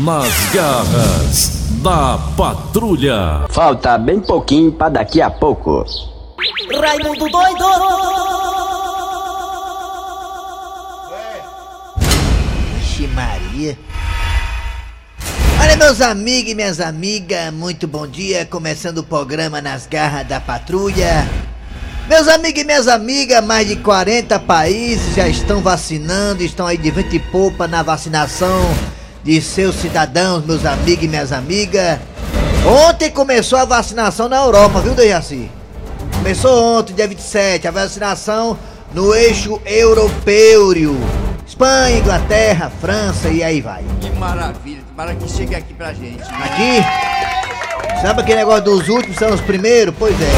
Nas garras da patrulha. Falta bem pouquinho para daqui a pouco. Raimundo doido! Vixe Maria. Olha, meus amigos e minhas amigas, muito bom dia. Começando o programa Nas Garras da Patrulha. Meus amigos e minhas amigas, mais de 40 países já estão vacinando, estão aí de vento e poupa na vacinação de seus cidadãos, meus amigos e minhas amigas. Ontem começou a vacinação na Europa, viu, Dejaci? Começou ontem, dia 27, a vacinação no eixo europeu. Espanha, Inglaterra, França e aí vai. Que maravilha, para que chegue aqui pra gente. Aqui, sabe aquele negócio dos últimos são os primeiros? Pois é.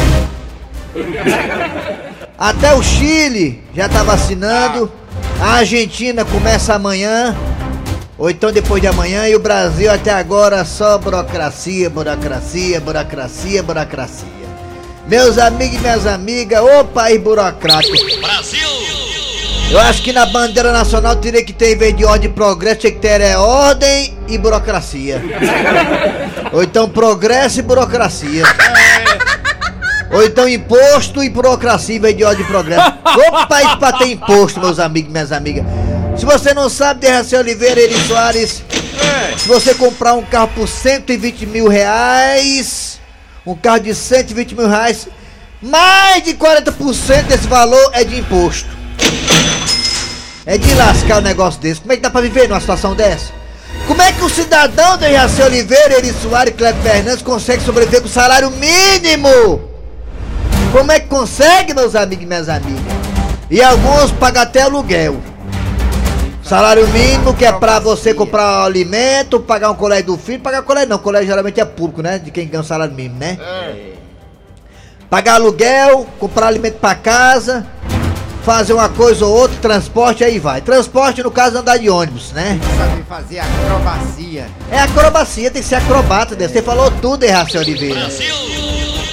Até o Chile já tá vacinando. A Argentina começa amanhã. Ou então depois de amanhã. E o Brasil até agora só burocracia, burocracia, burocracia, burocracia. Meus amigos e minhas amigas, ô país burocrático. Brasil! Eu acho que na bandeira nacional teria que ter, em vez de ordem e progresso, tinha que ter é, ordem e burocracia. Ou então progresso e burocracia. Ou então imposto e burocracia em vez de ordem e progresso. Ô país pra ter imposto, meus amigos e minhas amigas. Se você não sabe, Derraci Oliveira, Eri Soares. Se você comprar um carro por 120 mil reais, um carro de 120 mil reais, mais de 40% desse valor é de imposto. É de lascar o um negócio desse. Como é que dá pra viver numa situação dessa? Como é que o cidadão de Jaci Oliveira, Eri Soares e Cleber Fernandes consegue sobreviver com salário mínimo? Como é que consegue, meus amigos e minhas amigas? E alguns pagam até aluguel. Salário mínimo que é pra você comprar alimento, pagar um colégio do filho, pagar colégio não, colégio geralmente é público, né? De quem ganha o salário mínimo, né? Pagar aluguel, comprar alimento pra casa, fazer uma coisa ou outra, transporte, aí vai. Transporte, no caso, andar de ônibus, né? Sabe fazer acrobacia. É acrobacia, tem que ser acrobata, né? Você falou tudo, Erraci Oliveira.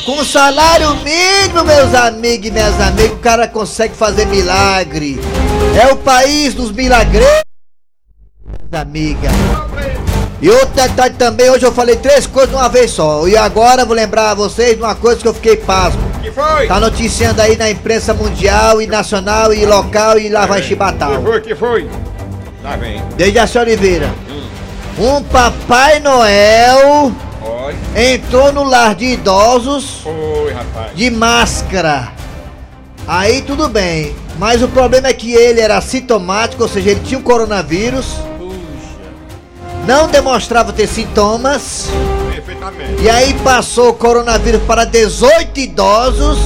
Com salário mínimo, meus amigos e minhas amigas, o cara consegue fazer milagre. É o país dos milagreiros, amiga. E outro detalhe também, hoje eu falei três coisas de uma vez só. E agora vou lembrar a vocês de uma coisa que eu fiquei pasmo. Que foi? Tá noticiando aí na imprensa mundial e nacional e local e lá vai Que chibatal. foi, que foi? Lá vem. Desde a senhora Oliveira. Um Papai Noel Olha. entrou no lar de idosos Foi, rapaz. de máscara. Aí tudo bem, mas o problema é que ele era sintomático, ou seja, ele tinha o coronavírus, não demonstrava ter sintomas, Perfeitamente. e aí passou o coronavírus para 18 idosos,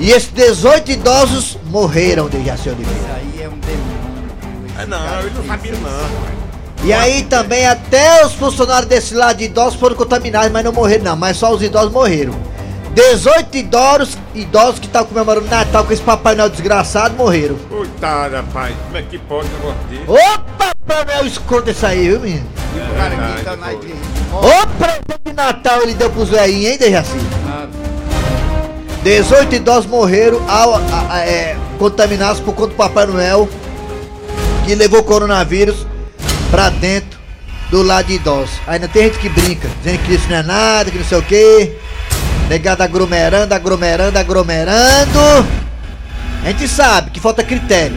e esses 18 idosos morreram de Jaci Oliveira. Isso aí é um demônio. É, não, ele não sabia não. E aí também até os funcionários desse lado de idosos foram contaminados, mas não morreram não, mas só os idosos morreram. 18 idosos, idosos que estavam comemorando Natal com esse Papai Noel desgraçado morreram. Coitado, rapaz. Como é que pode um negócio desse? Papai Noel escroto esse aí, viu menino? O cara que tá na igreja. Ô presente de Natal ele deu pros velhinhos, hein, Dejaci? Ah, 18 idosos morreram ao, a- a- é, contaminados por conta do Papai Noel que levou o coronavírus pra dentro do lado de idosos. Ainda tem gente que brinca, dizendo que isso não é nada, que não sei o que. Negado aglomerando, aglomerando, aglomerando. A gente sabe que falta critério.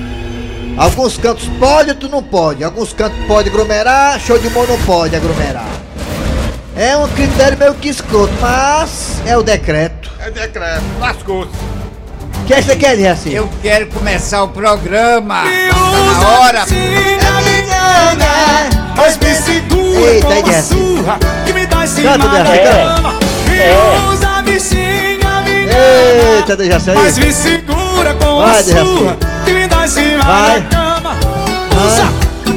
Alguns cantos pode, outros não pode. Alguns cantos pode aglomerar, show de bola não pode aglomerar. É um critério meio que escroto, mas é o decreto. É decreto. Lascou-se. O que você quer assim? eu quero começar o programa. Tá na hora. Mas me segura Eita, com aí, a surra Que me dá em cima Canta, da cama Me usa, a bichinha, me Eita, deixa assim Mas aí. me segura com Vai, a Jesse. surra Que me dá em cima Vai. da cama. Usa,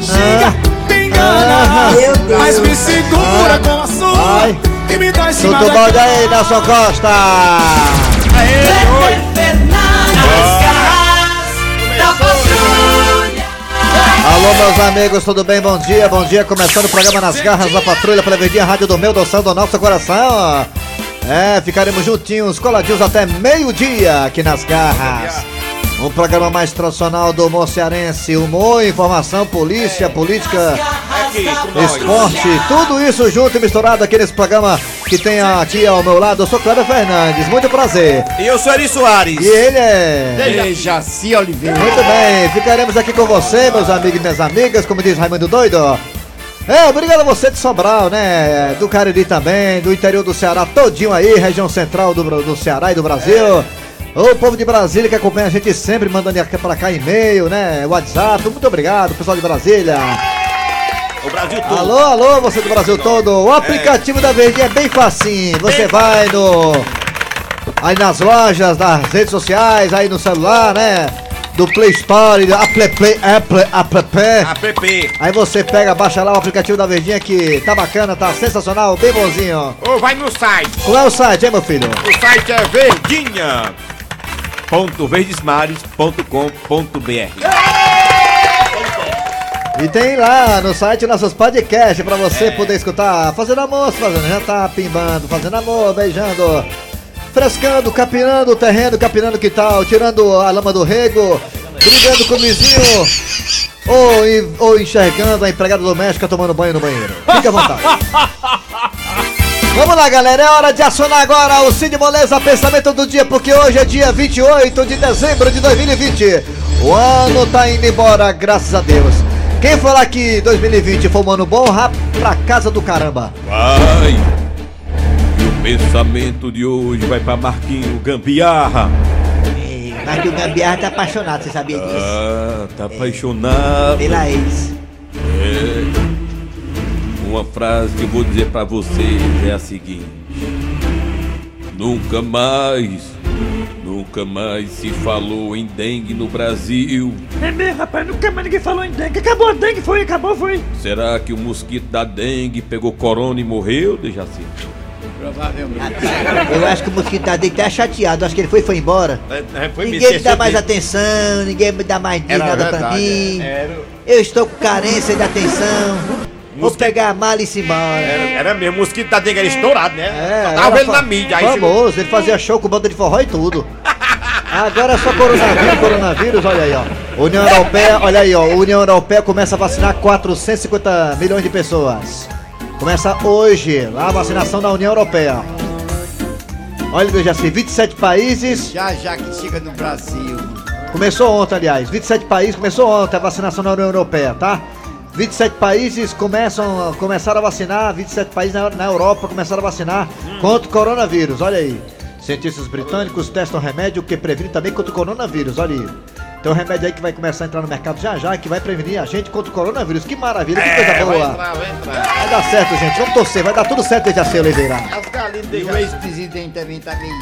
xinga, me engana Ah. Mas me segura Ah. com a surra Vai. Que me dá em cima Tudo da bom cama aí, Nelson Costa? Alô, meus amigos, tudo bem? Bom dia, bom dia. Começando o programa Nas Garras da Patrulha pela Verdinha Rádio do Meu Doção do Nosso Coração. É, ficaremos juntinhos, coladinhos até meio-dia aqui nas Garras. Um programa mais tradicional do humor cearense. Humor, informação, polícia, política com nós. esporte, tudo isso junto e misturado aqui nesse programa que tem aqui ao meu lado. Eu sou Cléber Fernandes, muito prazer. E eu sou Eri Soares. E ele é. Dejaci Oliveira. Muito bem, ficaremos aqui com você, meus amigos e minhas amigas, como diz Raimundo Doido. É, obrigado a você de Sobral, né? Do Cariri também, do interior do Ceará, todinho aí, região central do, do Ceará e do Brasil. O povo de Brasília que acompanha a gente sempre, mandando pra cá e-mail, né? WhatsApp, muito obrigado, pessoal de Brasília. O Brasil todo. Alô, alô, você do Brasil todo. O aplicativo da Verdinha é bem facinho. Você vai no. Aí nas lojas, nas redes sociais, aí no celular, né? Do Play Store, do Apple Play, Apple, App. APP. Aí você pega, baixa lá o aplicativo da Verdinha que tá bacana, tá sensacional, bem bonzinho. Ou vai no site. Qual é o site, hein, meu filho? O site é verdinha. E tem lá no site nossos podcasts pra você poder escutar. Fazendo amor, fazendo jantar, pimbando, fazendo amor, beijando, frescando, capinando o terreno, capinando o quintal, tirando a lama do rego, brigando com o vizinho, ou, ou enxergando a empregada doméstica tomando banho no banheiro. Fique à vontade. Vamos lá, galera, é hora de acionar agora o Cid Moleza Pensamento do Dia, porque hoje é dia 28 de dezembro de 2020. O ano tá indo embora, graças a Deus. Quem falar que 2020 foi um ano bom, rap pra casa do caramba. Vai. E o pensamento de hoje vai pra Marquinho Gambiarra. Mas que o Gambiarra tá apaixonado, você sabia disso? Ah, tá apaixonado. Pela ex. É. Uma frase que eu vou dizer pra vocês é a seguinte: Nunca mais, nunca mais se falou em dengue no Brasil. É mesmo, rapaz, nunca mais ninguém falou em dengue. Acabou a dengue, foi, acabou, foi. Será que o mosquito da dengue pegou corona e morreu, Dejaci? Provavelmente. Eu acho que o mosquito tá dele tá chateado, acho que ele foi foi embora. É, foi Ninguém me dá mais atenção, ninguém me dá mais Era nada pra verdade, mim. Era, Eu estou com carência de atenção. Vou pegar a mala e se embora. era, era mesmo. O mosquito da dengue era estourado, né? É, tava vendo fa- na mídia. Famoso, ele fazia show com banda de forró e tudo. Agora é só coronavírus, coronavírus, olha aí, ó. União Europeia, olha aí, ó. União Europeia começa a vacinar 450 milhões de pessoas. Começa hoje a vacinação da União Europeia. Olha, veja assim, 27 países. Já já que chega no Brasil. Começou ontem, aliás. 27 países, começou ontem a vacinação na União Europeia, tá? 27 países começam, começaram a vacinar, 27 países na, na Europa começaram a vacinar contra o coronavírus, olha aí. Cientistas britânicos testam remédio que previne também contra o coronavírus, olha aí. Tem um remédio aí que vai começar a entrar no mercado já já, que vai prevenir a gente contra o coronavírus. Que maravilha, que coisa É, vai boa. entrar, vai entrar. Vai dar certo, gente. Vamos torcer, vai dar tudo certo desde a ceia, Oliveira. As galinhas E de o ex-presidente também tá meio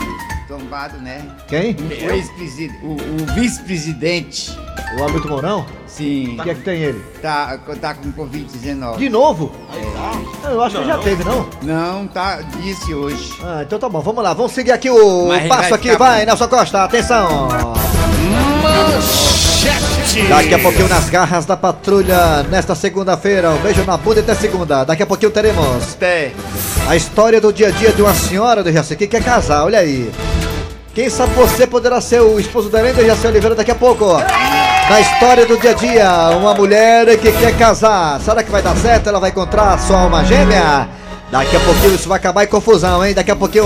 tombado, né? Quem? O ex-presidente, o, o vice-presidente, O Hamilton Mourão? sim, O que é que tem ele? tá, tá com Covid-19. De novo? Eu acho que já teve, não? Não, tá, disse hoje. Ah, então tá bom, vamos lá, vamos seguir aqui o Mas passo vai aqui, vai, bom. Nelson Costa, atenção! Daqui a pouquinho nas garras da patrulha, nesta segunda-feira, um beijo na bunda e até segunda. Daqui a pouquinho teremos Té. a história do dia a dia de uma senhora do Jaci que quer casar, olha aí. Quem sabe você poderá ser o esposo da Helena Jaci Oliveira daqui a pouco. Na história do dia a dia, uma mulher que quer casar. Será que vai dar certo? Ela vai encontrar sua alma gêmea? Daqui a pouquinho isso vai acabar em confusão, hein? Daqui a pouquinho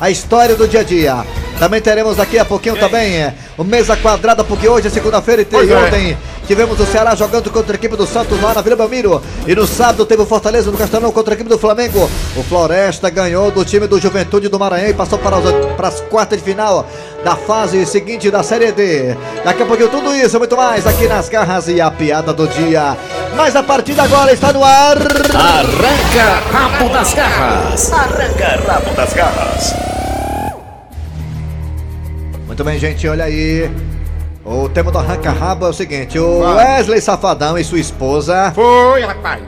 a história do dia a dia. Também teremos daqui a pouquinho também é, o Mesa Quadrada, porque hoje é segunda-feira e tem Pois é. Tivemos o Ceará jogando contra a equipe do Santos lá na Vila Belmiro. E no sábado teve o Fortaleza no Castelão contra a equipe do Flamengo. O Floresta ganhou do time do Juventude do Maranhão e passou para, os- para as quartas de final da fase seguinte da Série D. Daqui a pouquinho tudo isso e muito mais aqui nas garras e a piada do dia. Mas a partir de agora está no ar. Arranca rabo das garras. Arranca rabo das garras. Muito bem, gente, olha aí. O tema do arranca-rabo é o seguinte: o. Wesley Safadão e sua esposa. Foi, rapaz.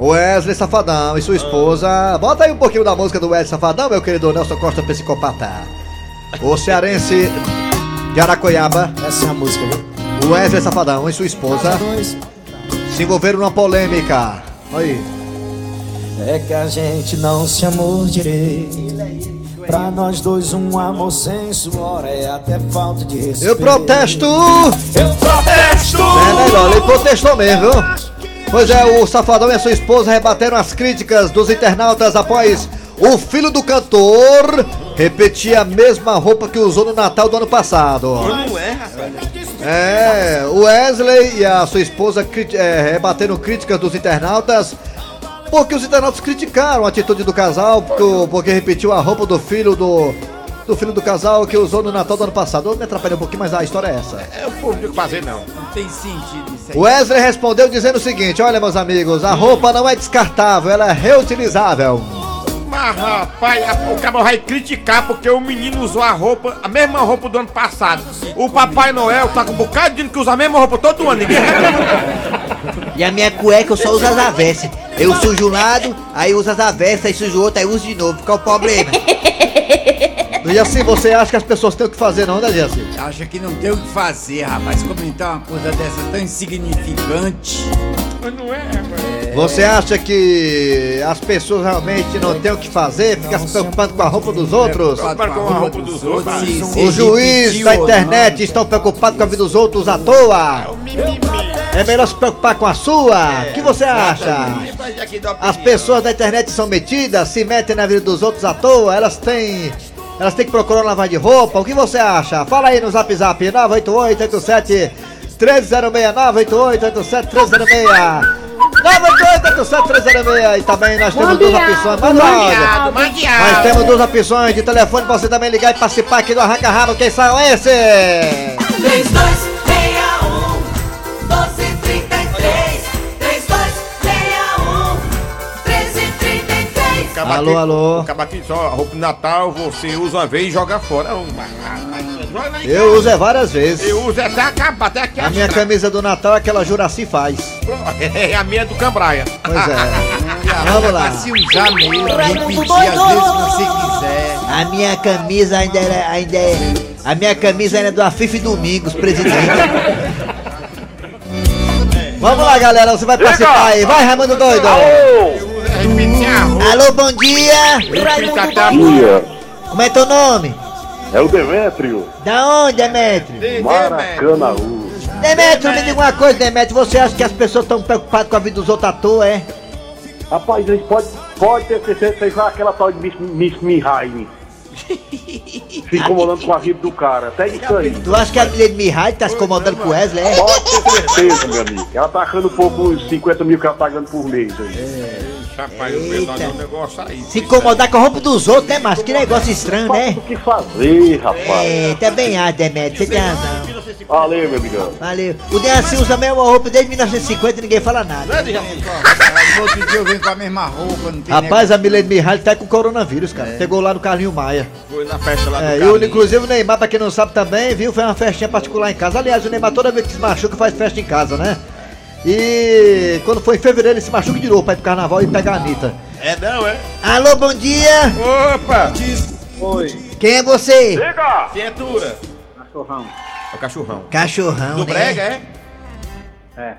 Wesley Safadão e sua esposa. Bota aí um pouquinho da música do Wesley Safadão, meu querido Nelson Costa Psicopata. O cearense de Aracoiaba, Essa é a música, viu? o Wesley Safadão e sua esposa se envolveram numa polêmica. Olha aí. É que a gente não se amou direito. Pra nós dois, um amor sem suor é até falta de respeito. Eu protesto! Eu protesto! É melhor, ele protestou mesmo, viu? Pois é, o Safadão e a sua esposa rebateram as críticas dos internautas após o filho do cantor repetir a mesma roupa que usou no Natal do ano passado. Não é, rapaz. É, o Wesley e a sua esposa é, rebateram críticas dos internautas porque os internautas criticaram a atitude do casal porque, repetiu a roupa do filho do, do filho do casal que usou no Natal do ano passado. Eu me atrapalhei um pouquinho, mas a história é essa. É, o povo não tem o que fazer, não. Não tem sentido isso aí. Wesley respondeu dizendo o seguinte: Olha, meus amigos, a roupa não é descartável, ela é reutilizável. Mas, rapaz, a- o cara vai criticar porque o menino usou a roupa, a mesma roupa do ano passado. O Papai Noel tá com um bocado de gente que usa a mesma roupa todo ano. Ninguém E a minha cueca eu só uso as avessas. Eu sujo um lado, aí uso as avessas, aí sujo o outro, aí uso de novo. Qual o problema? E assim, você acha que as pessoas têm o que fazer, não, né? Acha que não tem o que fazer, rapaz. Comentar uma coisa dessa tão insignificante. Mas não é, rapaz. Você acha que as pessoas realmente não têm o que fazer? Ficar se preocupando com a roupa dos outros? Preocupado com a roupa dos outros. juízes repetiu da internet estão preocupados com a vida dos outros à toa. É melhor se preocupar com a sua. O que você acha? As pessoas da internet são metidas, se metem na vida dos outros à toa, elas têm. Elas têm que procurar lavar de roupa. O que você acha? Fala aí no zap zap 98887 1306 98887 1306 98887 1306 E também nós temos duas opções. Manda áudio. Nós temos duas opções de telefone pra você também ligar e participar aqui do Arranca Rabo. Quem são esses? 3261 1233 3261 1333 Acaba Alô, aqui- alô. Acaba aqui só a roupa de Natal, você usa uma vez e joga fora. Um, Eu uso é várias vezes. Eu uso até acabar, até aqui A minha camisa do Natal é aquela Juraci faz. É a minha é do Cambraia. Pois é. Vamos lá. Se usar mesmo, Raimundo repetir às doido! vezes você quiser. A minha camisa ainda é. Ainda é a minha camisa ainda é do Afife Domingos, presidente. Vamos lá, galera. Você vai participar aí. Vai, Raimundo Doido. A roupa. Alô, bom dia! Fica até a Como é teu nome? É o Demétrio, Da onde, Demetrio? Maracanaú. Demetrio, me diga uma coisa, Demetrio. Você acha que as pessoas estão preocupadas com a vida dos outros à toa, é? Rapaz, a gente pode, pode ter certeza que aquela tal de Miss, Miss Mihaine. Se incomodando com a vida do cara. Até isso aí. Tu acha que a mulher de Mihai tá se incomodando com o Wesley, é? Pode ter certeza, meu amigo. Ela tá achando um pouco os 50 mil que ela tá ganhando por mês aí. Rapaz, eu Eita. um negócio aí. Se incomodar com a roupa dos outros, né, macho? Que negócio estranho, né? O que fazer, rapaz? É, também acho, Demetrio. Você tem razão. Valeu, meu amigão. Valeu. O Deaci usa a mesma roupa desde 1950 e ninguém fala nada. No outro dia eu venho com a mesma roupa, não tem Rapaz, a Milene Mihaly tá com coronavírus, cara. Pegou lá no Carlinho Maia. Foi na festa lá do É, e o, Carlinhos. inclusive o Neymar, pra quem não sabe também, viu, foi uma festinha particular em casa. Aliás, o Neymar toda vez que se machuca faz festa em casa, né? E quando foi em fevereiro ele se machuca de novo pra ir pro carnaval e pegar a Anitta. É não, é? Alô, bom dia! Opa! Quem é você? Criatura. Cachorrão. É o cachorrão. Cachorrão, Do né? brega, é?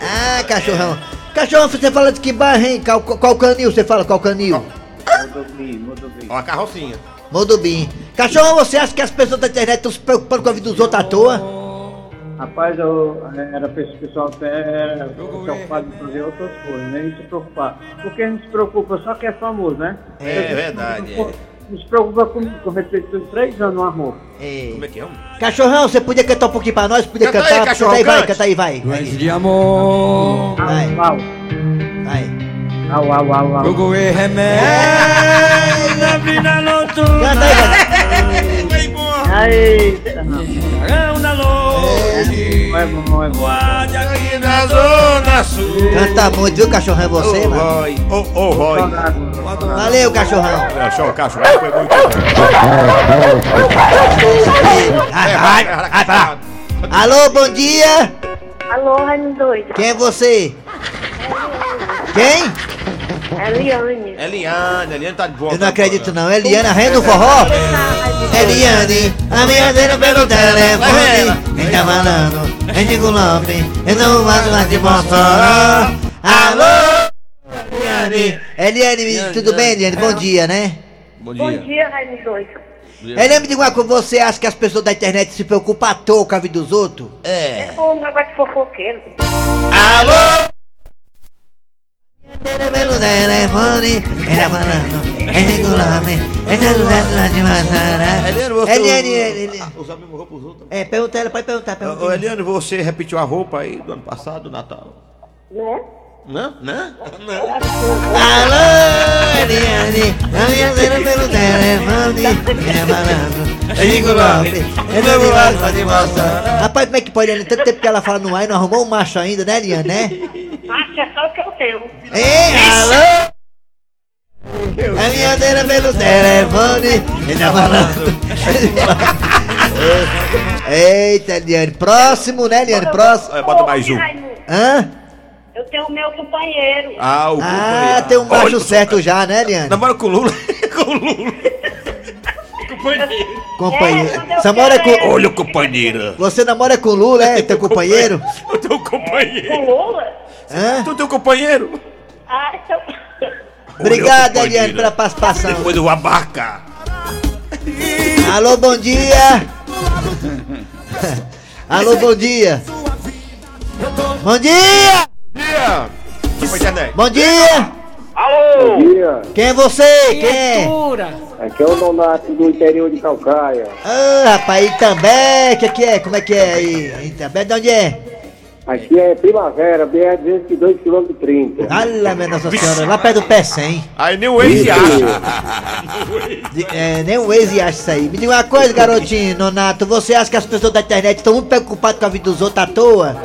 Ah, cachorrão. Cachorrão, você fala de que bairro, hein? Qual, qual canil você fala? Qual canil? Ó a carrocinha. Modubim. Cachorrão, você acha que as pessoas da internet estão se preocupando com a vida dos outros à toa? Rapaz, eu era pra esse pessoal até preocupado em fazer outras coisas, nem se preocupar. Porque a gente se preocupa só que é famoso, né? É verdade, é. Não se preocupa com, com repetido três anos uma roupa. É. Como é que é? homem? Cachorrão, você podia cantar um pouquinho pra nós? Podia Canta aí, cantar? cachorrão, canta aí, vai, canta aí, vai. Vai, de amor, vai. Au, vai. au, au, au, au. jogo e remédio, na vida noturna, Canta aí, vai. Aí, na noite, não é bom, é bom. guarde aqui na Zona Sul. Canta muito, viu, cachorrão? É você, mano. Roy. Ô, ô, Roy. Valeu, cachorrão. Cachorro foi muito. Alô, bom dia. Alô, Raimundo Doido. Quem é você? Quem? É Liane. É Eliane, Eliane tá de volta. Eu não acredito não. Eliane, a rainha do forró? Eliane, a minha dele pelo telefone. Quem tá falando? É Digo Lopes. Eu não faço mais de Mossoró. Alô? Eliane. Eliane, tudo bem, Eliane? Bom dia, né? Bom Bom dia. dia, Raimundo Doido. Eliane, me diga uma coisa. Você acha que as pessoas da internet se preocupam à toa com a vida dos outros? É. Ô, negócio de fofoqueiro. Alô? Pelo telefone, era falando, é regulame, é celular de maçara. Eliane, você- Eliane, Eliane. Usar a mesma roupa os outros? É, pergunta ela, pode perguntar, pergunta. Ô, Eliane, você repetiu a roupa aí do ano passado, do Natal? Né? Não? Não? Alô, Eliane, a minha cena pelo telefone, era falando, é regulame, é celular de maçara. Rapaz, como é que pode, Eliane? Tanto tempo que ela fala no ar e não arrumou um macho ainda, né, Eliane, né? Ei, alô? A minha cena pelo telefone, ele tá falando. Eita, Eliane, próximo, né, Eliane? Próximo. É, bota mais um. Hã? Eu tenho o meu companheiro. Ah, o Ah, tem um macho certo já, né, Eliane? Namora com o Lula? com o Lula. Companheiro. É, Você namora com. Olha, companheira. Você namora com o Lula, é? Teu companheiro? Eu tenho um companheiro. Com Lula? Hã? Tu tem um companheiro? Ah, então... Obrigado. Eliane, pela participação. Depois do abaca. Alô, bom dia. Alô, bom dia. Bom dia! Dia! Tipo internet. Bom dia! Bom dia, Quem é você? Quem é? aqui é o Donato do interior de Calcaia. Ah, rapaz, Itambé, que que é? Como é que é aí? Itambé, de onde é? Aqui é Primavera, BR 202 km 30. Olha, minha Nossa Senhora, lá perto do pé 100. Aí nem o Waze acha. De- É, nem o Waze acha isso aí. Me diga uma coisa, garotinho, Nonato, você acha que as pessoas da internet estão muito preocupadas com a vida dos outros à toa?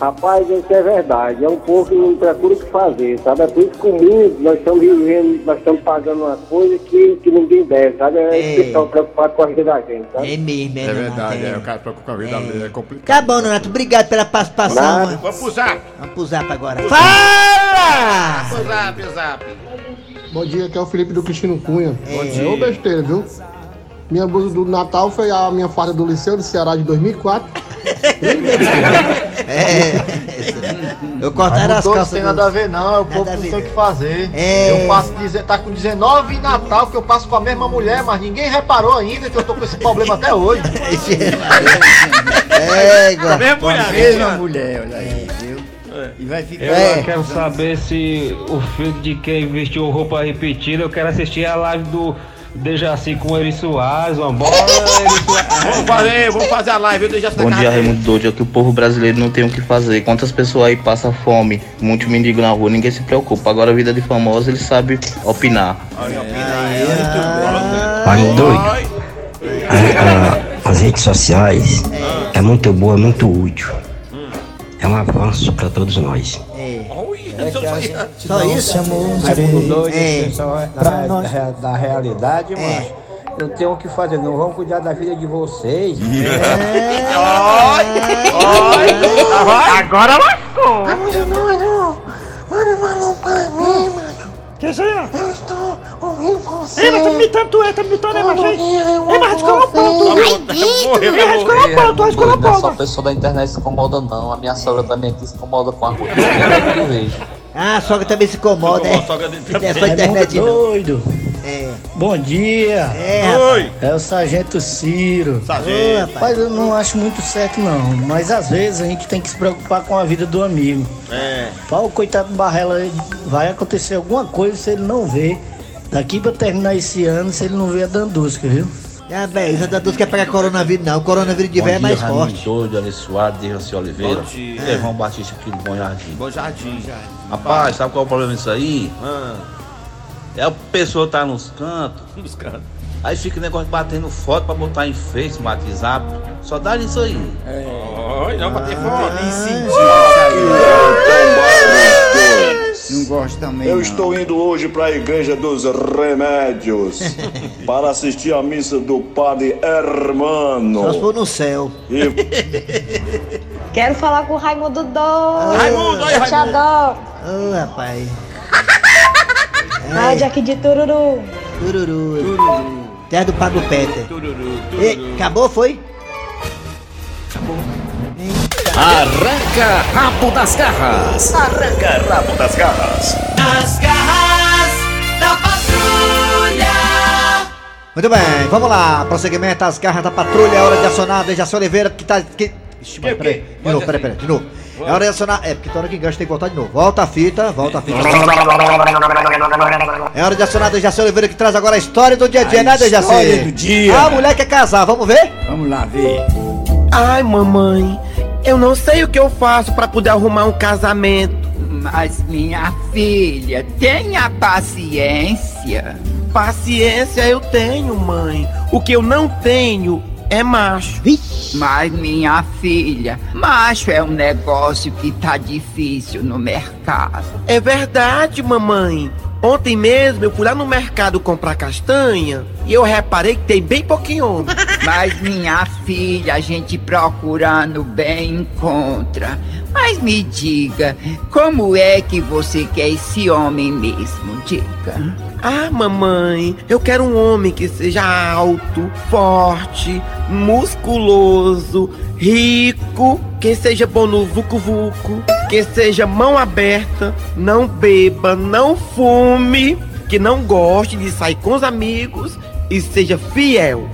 Rapaz, isso é verdade. É um povo que não procura o que fazer, sabe? É por isso que o mundo, nós estamos vivendo, nós estamos pagando uma coisa que, que ninguém deve, sabe? É É. pessoal preocupado com a vida da gente, sabe? É mesmo, é, É verdade, é. é. O cara preocupa com a vida dele, é complicado. Tá bom, Nonato, obrigado pela participação. Nada. Vamos pro zap. Vamos pro zap agora. Fala! Pro zap, zap. Bom dia, aqui é o Felipe do Cristino Cunha. Bom É ô besteira, viu? Minha blusa do Natal foi a minha farda do Liceu do Ceará de 2004. É. Cortaram as Não calças. tem do- nada a ver não, é o povo a que ver. tem o que fazer. É. Eu passo, tá com 19 Natal que eu passo com a mesma mulher, mas ninguém reparou ainda que eu tô com esse problema até hoje. É, igual. Com a mesma mulher, olha aí, viu? E vai ficar. Eu É. quero saber se o filho de quem vestiu roupa repetida, eu quero assistir a live do Dejaci com o Eri Soares, uma bola, Eri Soares. Vamos fazer, vamos fazer a live, eu deixo Bom dia, Raimundo Doide. É que o povo brasileiro não tem o que fazer. Quantas pessoas aí passam fome, muito mendigo na rua, ninguém se preocupa. Agora a vida de famoso, ele sabe opinar. Olha. A- a- as redes sociais é muito boa, é muito útil. É um avanço para todos nós. Só isso? Raimundo doido, É. pessoal, da, da, da realidade, macho. Eu tenho o que fazer, não vão cuidar da vida de vocês. Agora lascou. Que isso aí, ó? Eu estou ouvindo você. Ei, mas tá me imitando, tu é, tá me imitando, é, macho? Ei, mas descola o tu. Ei, mas descola o pau, tu, descola o Não é só pau. o pessoal da internet se incomoda não, a minha sogra também aqui se incomoda com a rua. Eu vejo. Ah, a sogra também se incomoda, é? É só internet, não. doido. É. Bom dia. É. Oi. É o Sargento Ciro. Rapaz. Mas eu não acho muito certo não, mas às vezes a gente tem que se preocupar com a vida do amigo. É. Pau, o coitado do Barrela, vai acontecer alguma coisa se ele não ver. Daqui pra terminar esse ano, se ele não ver a Dandusca, viu? Ah, velho, isso da quer pegar coronavírus, não. O coronavírus de velho é mais forte. Doido, Ali Soares, Dejaci Oliveira. Bom dia. Levão Batista aqui do Bom Jardim. Bom jardim. Rapaz, sabe qual é o problema disso aí? Ah, É a pessoa tá nos cantos, os caras. aí fica o negócio batendo foto pra botar em Face, no WhatsApp. Só dá nisso aí. Oi, não, bater. Nem senti Não gosto também. Eu não. estou indo hoje para a Igreja dos Remédios para assistir a missa do Padre Só se Hermano. for no céu. E Quero falar com o Raimundo Doido. Raimundo, aí, Eu te Raimundo. adoro. Ô, rapaz. Rádio aqui de Tururu. Tururu. Terra do Pablo Peter. E, acabou, foi? Arranca rabo das garras. Arranca rabo das garras. As garras da patrulha. Muito bem, vamos lá. Prosseguimento, as garras da patrulha, é hora de acionar. Dejaci Oliveira, que tá. Que... Ixi, mas Que, peraí. De novo, peraí, peraí, de novo. É hora de acionar. É, porque toda hora que engancha tem que voltar de novo. Volta a fita, volta a fita. É hora de acionar a Dejaci Oliveira que traz agora a história do dia a dia, A né, Dejaci? história do dia. A mulher quer casar, vamos ver? Vamos lá ver. Ai, mamãe, eu não sei o que eu faço pra poder arrumar um casamento. Mas minha filha, tenha paciência. Paciência eu tenho, mãe. O que eu não tenho é macho. Mas minha filha, macho é um negócio que tá difícil no mercado. É verdade, mamãe. Ontem mesmo eu fui lá no mercado comprar castanha e eu reparei que tem bem pouquinho homem. Mas minha filha, a gente procurando bem encontra. Mas me diga, como é que você quer esse homem mesmo? Diga. Ah, mamãe, eu quero um homem que seja alto, forte, musculoso, rico, que seja bom no vucu-vucu, que seja mão aberta, não beba, não fume, que não goste de sair com os amigos e seja fiel.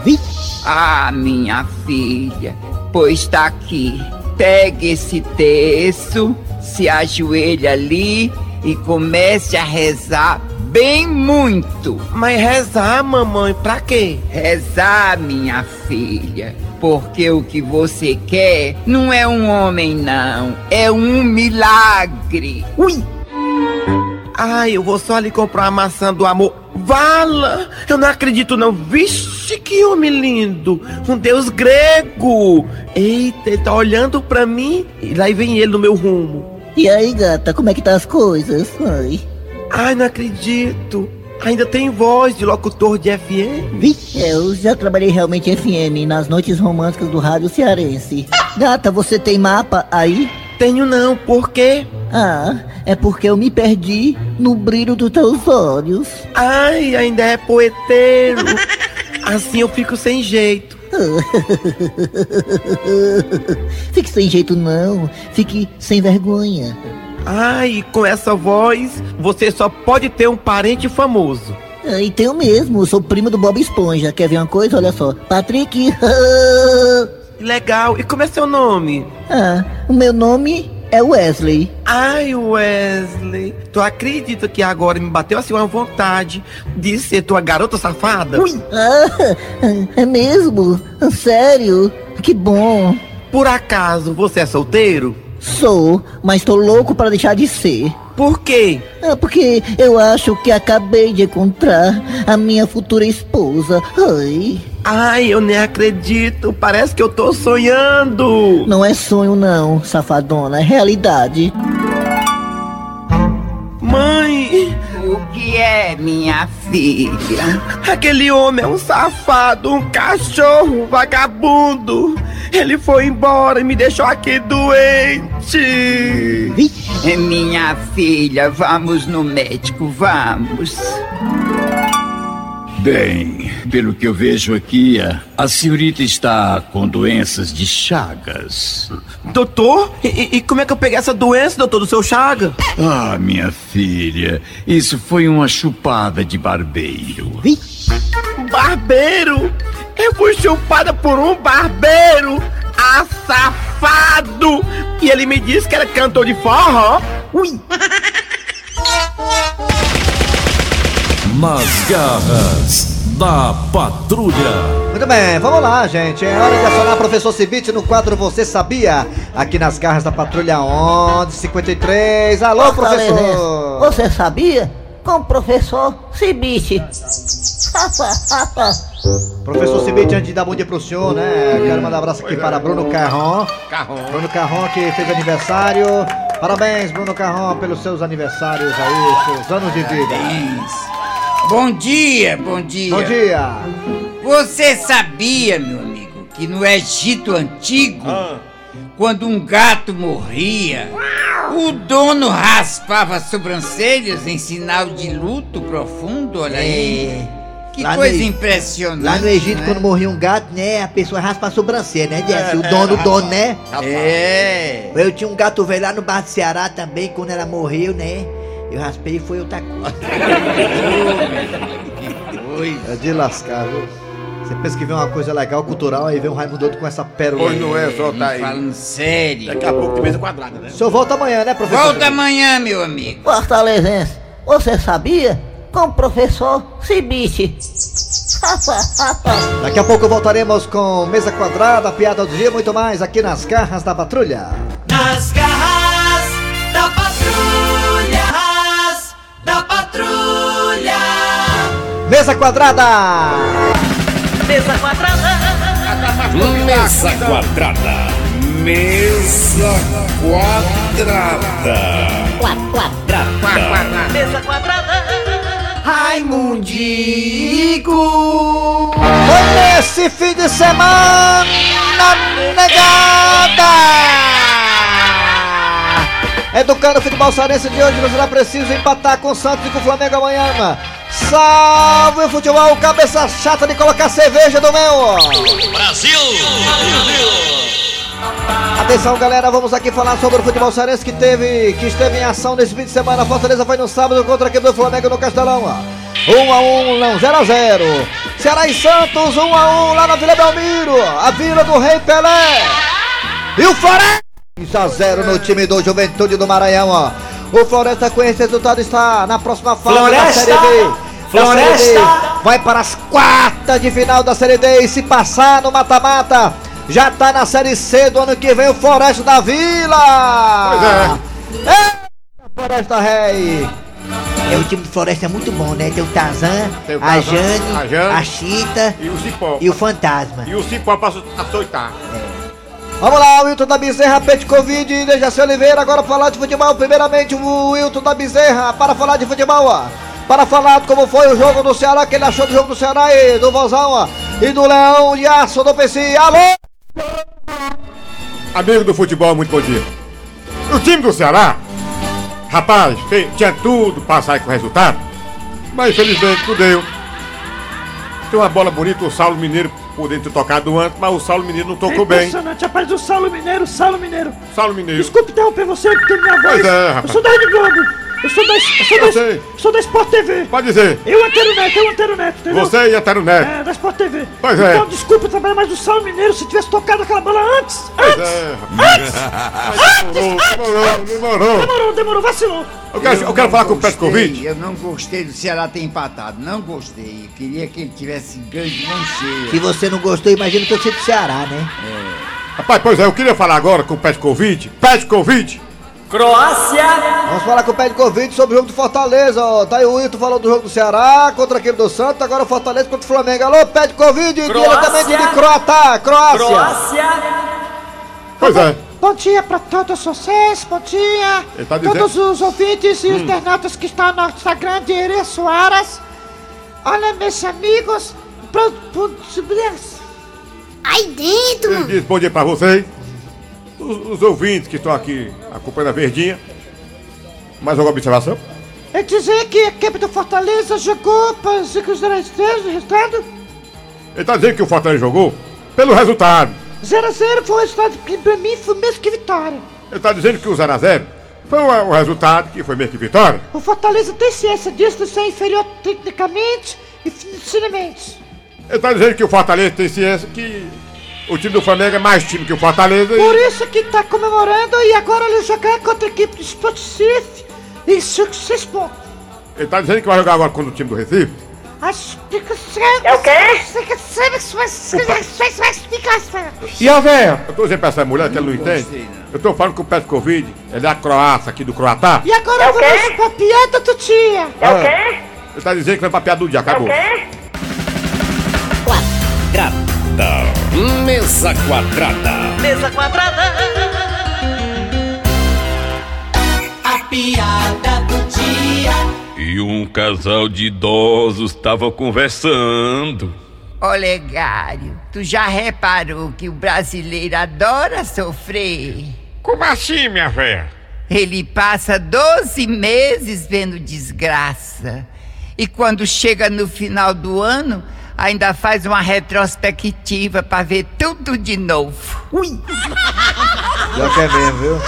Ah, minha filha, pois tá aqui. Pegue esse terço, se ajoelhe ali e comece a rezar bem muito. Mas rezar, mamãe, pra quê? Rezar, minha filha. Porque o que você quer não é um homem, não. É um milagre. Ui! Ai, eu vou só ali comprar a maçã do amor. Vala! Eu não acredito não. Vixe, que homem lindo! Um deus grego! Eita, ele tá olhando pra mim e lá vem ele no meu rumo. E aí, gata, como é que tá as coisas? Ai. Ai, não acredito. Ainda tem voz de locutor de FM. Vixe, eu já trabalhei realmente FM, nas noites românticas do rádio cearense. Gata, você tem mapa aí? Tenho não, por quê? Ah, é porque eu me perdi no brilho dos teus olhos. Ai, ainda é poeteiro. Assim eu fico sem jeito. Fique sem jeito não, fique sem vergonha. Ai, com essa voz, você só pode ter um parente famoso. Ah, E tenho mesmo, sou primo do Bob Esponja. Quer ver uma coisa? Olha só. Patrick. Legal. E como é seu nome? ah, o meu nome é Wesley. Ai, Wesley. Tu acredita que agora me bateu assim uma vontade de ser tua garota safada? Ah, é mesmo? Sério? Que bom. Por acaso você é solteiro? Sou, mas tô louco para deixar de ser. Por quê? Ah, porque eu acho que acabei de encontrar a minha futura esposa. Ai. Ai, eu nem acredito. Parece que eu tô sonhando. Não é sonho não, safadona, é realidade. Mãe, O que é, minha filha? aquele homem é um safado, um cachorro, vagabundo. Ele foi embora e me deixou aqui doente. Minha filha, vamos no médico, vamos. Bem, pelo que eu vejo aqui, a, a senhorita está com doenças de chagas. Doutor? E, e- e como é que eu peguei essa doença, doutor, do seu chaga? Ah, minha filha, isso foi uma chupada de barbeiro. Barbeiro? Eu fui chupada por um barbeiro! Ah, safado! E ele me disse que era cantor de forró? Ui! Nas garras da patrulha. Muito bem, vamos lá, gente. É hora de acionar professor Cibite no quadro Você Sabia? Aqui nas garras da patrulha 1153. Alô, Fortalezense, professor! Você sabia? Com o professor Cibite. Professor Cibite, antes de dar bom dia pro senhor, né? Quero mandar um abraço aqui para Bruno Carron. Carron. Bruno Carron que fez aniversário. Parabéns, Bruno Carron, pelos seus aniversários aí, seus anos de vida. Bom dia, bom dia. Bom dia. Você sabia, meu amigo, que no Egito Antigo, quando um gato morria, o dono raspava as sobrancelhas em sinal de luto profundo? Olha aí. Que Lá no coisa E- impressionante. Lá no Egito, né? quando morria um gato, né? A pessoa raspa a sobrancelha, né, Jesse? É, o dono, o é, dono, né? É. Eu tinha um gato velho lá no bar do Ceará também, quando ela morreu, né? Eu raspei e foi outra coisa. É de lascar, viu? Você pensa que vem uma coisa legal, cultural, aí vem o Raimundo com essa pérola. Pois não é, só tá aí. Falando sério. Daqui a pouco tem mesa quadrada, né? O senhor volta amanhã, né, professor? Volta amanhã, meu amigo. Fortalezense, você sabia? Com o professor Cibite. Daqui a pouco voltaremos com mesa quadrada, piada do dia, muito mais aqui nas garras da patrulha. Nas garras da patrulha. Garras da patrulha. Mesa quadrada! Mesa quadrada. Mesa quadrada. Mesa quadrada. Quadrada. Mesa quadrada. Raimundico! Foi nesse fim de semana, negada! Educando o futebol sarense de hoje, será preciso empatar com o Santos e com o Flamengo amanhã. Salve o futebol, cabeça chata de colocar cerveja do meu! Brasil. Atenção galera, vamos aqui falar sobre o futebol cearense que teve, que esteve em ação nesse fim de semana. Fortaleza foi no sábado contra a equipe do Flamengo no Castelão. 1 a 1 não, 0 a 0 Ceará e Santos, 1 a 1 lá na Vila Belmiro, a Vila do Rei Pelé. E o Floresta 2 a 0 no time do Juventude do Maranhão, ó. O Floresta com esse resultado está na próxima fase da Floresta! Série D. Floresta! Vai para as quartas de final da Série D e se passar no mata-mata, já tá na Série C do ano que vem o Floresta da Vila. Pois é. Floresta Rei. É, o time do Floresta é muito bom, né? Tem o Tarzan, Tem o a, Jane, a Jane a Chita E o Cipó. e o Fantasma. E o Cipó pra açoitar. Vamos lá, Wilton da Bezerra, Pet Covid e Dejaci Oliveira, agora falar de futebol. Primeiramente, o Wilton da Bezerra, para falar de futebol, ó. Para falar de como foi o jogo do Ceará, que ele achou do jogo do Ceará e do Vozão, ó. E do Leão de Aço do PC. Alô! Amigo do futebol, muito bom dia. O time do Ceará, rapaz, tinha tudo pra sair com resultado, mas infelizmente não deu. Tem uma bola bonita, o Saulo Mineiro poderia ter tocado antes, mas o Saulo Mineiro não tocou bem. Impressionante, rapaz, o Saulo Mineiro, Saulo Mineiro. Saulo Mineiro. Desculpe interromper você, porque minha voz. Pois é, rapaz. Eu sou da Rede Globo. Eu sou da. Eu sou da, Eu sei. sou da Sport TV. Pode dizer. Eu Antero Neto, eu Antero Neto, entendeu? Você e a Taro Neto. É, da Sport TV. Pois é. Então, desculpa trabalhar mais do Saulo Mineiro se tivesse tocado aquela bola antes. Antes! é, Antes! Demorou, demorou. Demorou, demorou, vacilou. Eu quero, eu quero não falar com o gostei, Petkovic. Eu não gostei do Ceará ter empatado. Não gostei. Eu queria que ele tivesse ganho de mão cheia. Se você não gostou, imagina que eu sei do Ceará, né? Rapaz, pois é, eu queria falar agora com o Petkovic. Petkovic. Croácia! Vamos falar com o Pé de Covid sobre o jogo do Fortaleza, ó. Tá aí o Wilton falando do jogo do Ceará contra a equipe do Santos, agora o Fortaleza contra o Flamengo. Alô, Pé de Covid, diretamente de Croatá, Croácia. Pois é. Bom dia pra todos vocês, bom dia. Tá dizendo- Todos os ouvintes e os Hum. internautas que estão no Instagram de Ere Soares. Olha, meus amigos. Pro, pro, Aí dentro! Ele diz bom dia pra vocês. Os, os ouvintes que estão aqui acompanhando a Verdinha. Mais alguma observação? É dizer que a equipe do Fortaleza jogou para os resultado. Ele tá dizendo que o Fortaleza jogou pelo resultado. 0x0 foi o resultado que pra mim foi mesmo que vitória. Ele tá dizendo que o 0x0 foi o, o resultado que foi meio que vitória. O Fortaleza tem ciência disso de ser inferior tecnicamente e financeiramente. Ele tá dizendo que o Fortaleza tem ciência que o time do Flamengo é mais time que o Fortaleza. e- Por isso que tá comemorando e agora ele jogar contra a equipe do Sport Recife e seis pontos. Ele tá dizendo que vai jogar agora contra o time do Recife. Acho que É o quê? E a véia? Eu tô dizendo pra essa mulher que ela não entende. Eu tô falando com o Petkovic, ele é a Croácia aqui do Croatá. E agora vamos pra piada do dia. Ah, Ele tá dizendo que vai pra piada do dia, acabou. Quadrada. Mesa quadrada. Mesa quadrada. A piada do dia. E um casal de idosos estava conversando. Olegário, tu já reparou que o brasileiro adora sofrer? Como assim, minha véia? Ele passa 12 meses vendo desgraça. E quando chega no final do ano, ainda faz uma retrospectiva pra ver tudo de novo. Ui! Já que é mesmo, viu?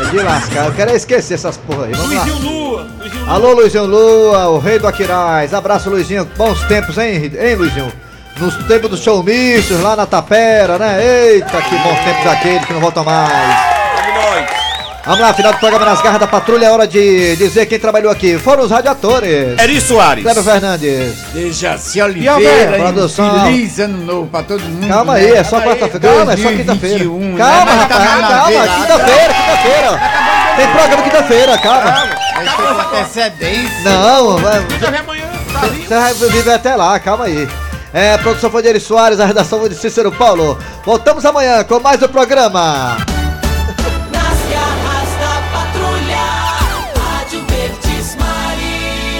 É de lascar, eu quero é esquecer essas porra aí. Vamos lá. Lua. Alô, Luizinho Lua, o rei do Aquiraz. Abraço, Luizinho. Bons tempos, hein, hein Luizinho? Nos tempos dos showmistos, lá na Tapera, né? Eita, que bons tempos aqueles que não voltam mais. Vamos lá, final do programa nas garras da patrulha, é hora de dizer quem trabalhou aqui. Foram os radiadores. Eri Soares. Cleber Fernandes. Dejaci Oliveira produção? feliz ano novo pra todo mundo. Calma aí, né? é só quarta-feira. Calma, é só quinta-feira. 2021, Calma, né? Tá rapaz, calma. beira. Quinta-feira, quinta-feira. Tem programa quinta-feira, calma. Estou com antecedência. Não, vai. Você vai viver até lá, calma aí. É, produção foi de Eri Soares, a redação foi de Cícero Paulo. Voltamos amanhã com mais um programa.